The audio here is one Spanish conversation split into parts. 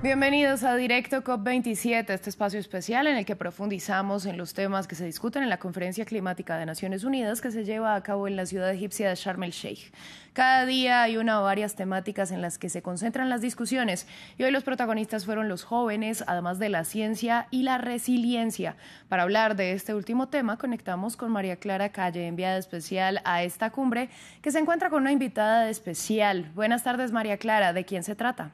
Bienvenidos a Directo COP27, este espacio especial en el que profundizamos en los temas que se discuten en la Conferencia Climática de Naciones Unidas que se lleva a cabo en la ciudad egipcia de Sharm el Sheikh. Cada día hay una o varias temáticas en las que se concentran las discusiones y hoy los protagonistas fueron los jóvenes, además de la ciencia y la resiliencia. Para hablar de este último tema, conectamos con María Clara Calle, enviada especial a esta cumbre, que se encuentra con una invitada especial. Buenas tardes, María Clara. ¿De quién se trata?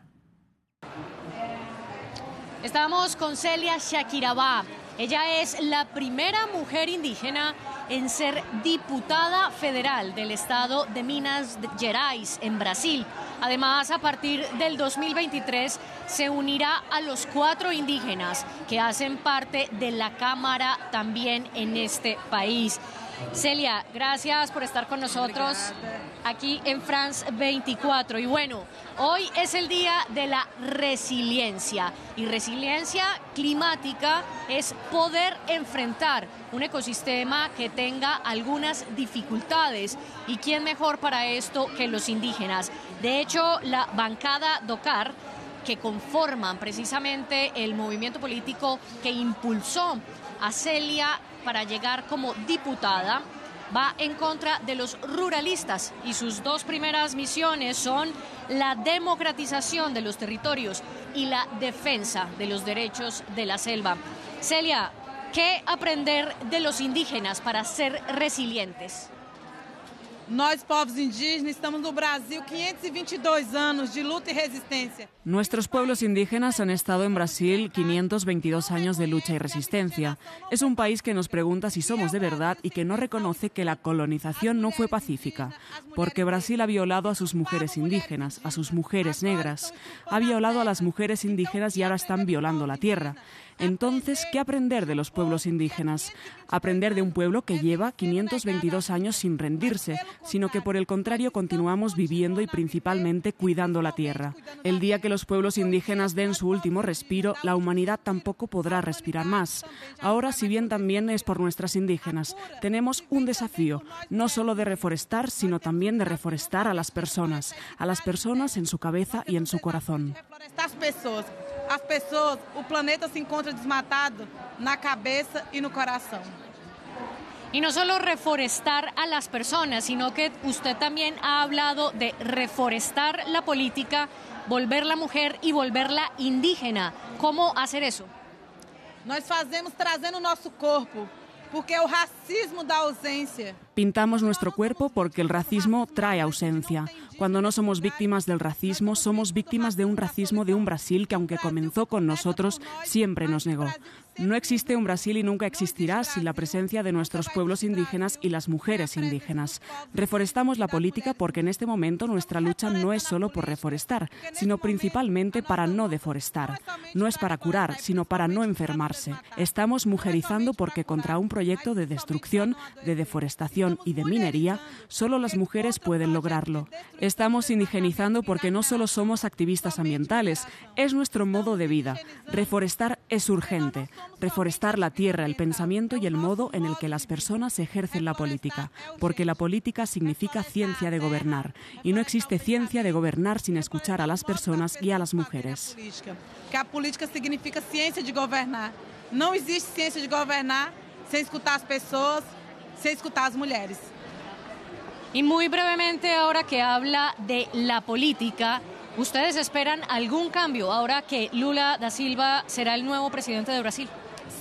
Estamos con Celia Shakirabá. Ella es la primera mujer indígena en ser diputada federal del estado de Minas Gerais, en Brasil. Además, a partir del 2023 se unirá a los cuatro indígenas que hacen parte de la Cámara también en este país. Celia, gracias por estar con nosotros aquí en France 24. Y bueno, hoy es el día de la resiliencia. Y resiliencia climática es poder enfrentar un ecosistema que tenga algunas dificultades. ¿Y quién mejor para esto que los indígenas? De hecho, la bancada DOCAR que conforman precisamente el movimiento político que impulsó a Celia para llegar como diputada va en contra de los ruralistas y sus dos primeras misiones son la democratización de los territorios y la defensa de los derechos de la selva. Celia, ¿qué aprender de los indígenas para ser resilientes? Nós, povos indígenas, estamos no Brasil 522 e años de lucha y resistencia. Nuestros pueblos indígenas han estado en Brasil 522 años de lucha y resistencia. Es un país que nos pregunta si somos de verdad y que no reconoce que la colonización no fue pacífica, porque Brasil ha violado a sus mujeres indígenas, a sus mujeres negras, ha violado a las mujeres indígenas y ahora están violando la tierra. Entonces, ¿qué aprender de los pueblos indígenas? Aprender de un pueblo que lleva 522 años sin rendirse, sino que por el contrario continuamos viviendo y principalmente cuidando la tierra. El día que los pueblos indígenas den su último respiro, la humanidad tampoco podrá respirar más. Ahora, si bien también es por nuestras indígenas, tenemos un desafío, no solo de reforestar, sino también de reforestar a las personas, a las personas en su cabeza y en su corazón. As pessoas, o planeta se encontra desmatado na cabeça e no coração. Y no solo reforestar a las personas, sino que usted también ha hablado de reforestar la política, volver la mujer y volverla indígena. ¿Cómo hacer eso? Nós fazemos trazendo nosso corpo, porque o racismo da ausência. Pintamos nuestro cuerpo porque el racismo trae ausencia. Cuando no somos víctimas del racismo, somos víctimas de un racismo de un Brasil que, aunque comenzó con nosotros, siempre nos negó. No existe un Brasil y nunca existirá sin la presencia de nuestros pueblos indígenas y las mujeres indígenas. Reforestamos la política porque en este momento nuestra lucha no es solo por reforestar, sino principalmente para no deforestar. No es para curar, sino para no enfermarse. Estamos mujerizando porque contra un proyecto de destrucción, de deforestación, y de minería, solo las mujeres pueden lograrlo. Estamos indigenizando porque no solo somos activistas ambientales, es nuestro modo de vida. Reforestar es urgente. Reforestar la tierra, el pensamiento y el modo en el que las personas ejercen la política. Porque la política significa ciencia de gobernar. Y no existe ciencia de gobernar sin escuchar a las personas y a las mujeres. Que la política significa ciencia de gobernar. No existe ciencia de gobernar sin escuchar a las personas se escuchar a las mujeres. Y muy brevemente, ahora que habla de la política, ¿ustedes esperan algún cambio ahora que Lula da Silva será el nuevo presidente de Brasil?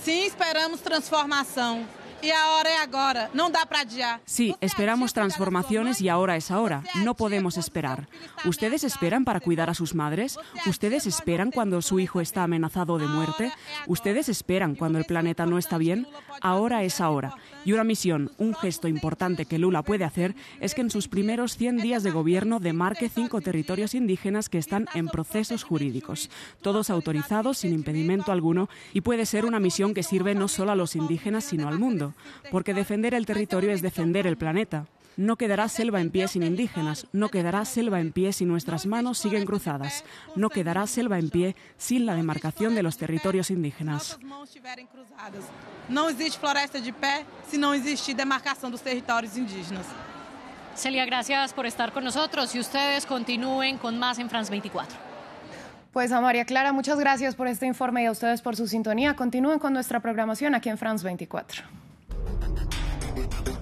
Sí, esperamos transformación. Y ahora es ahora, no da para adiar. Sí, esperamos transformaciones y ahora es ahora. No podemos esperar. ¿Ustedes esperan para cuidar a sus madres? ¿Ustedes esperan cuando su hijo está amenazado de muerte? ¿Ustedes esperan cuando el planeta no está bien? Ahora es ahora. Y una misión, un gesto importante que Lula puede hacer es que en sus primeros 100 días de gobierno demarque cinco territorios indígenas que están en procesos jurídicos, todos autorizados sin impedimento alguno y puede ser una misión que sirve no solo a los indígenas sino al mundo, porque defender el territorio es defender el planeta. No quedará selva en pie sin indígenas, no quedará selva en pie si nuestras manos siguen cruzadas, no quedará selva en pie sin la demarcación de los territorios indígenas. No existe floresta de pé si no existe demarcación de los territorios indígenas. Celia, gracias por estar con nosotros y ustedes continúen con más en France 24. Pues a María Clara, muchas gracias por este informe y a ustedes por su sintonía. Continúen con nuestra programación aquí en France 24. the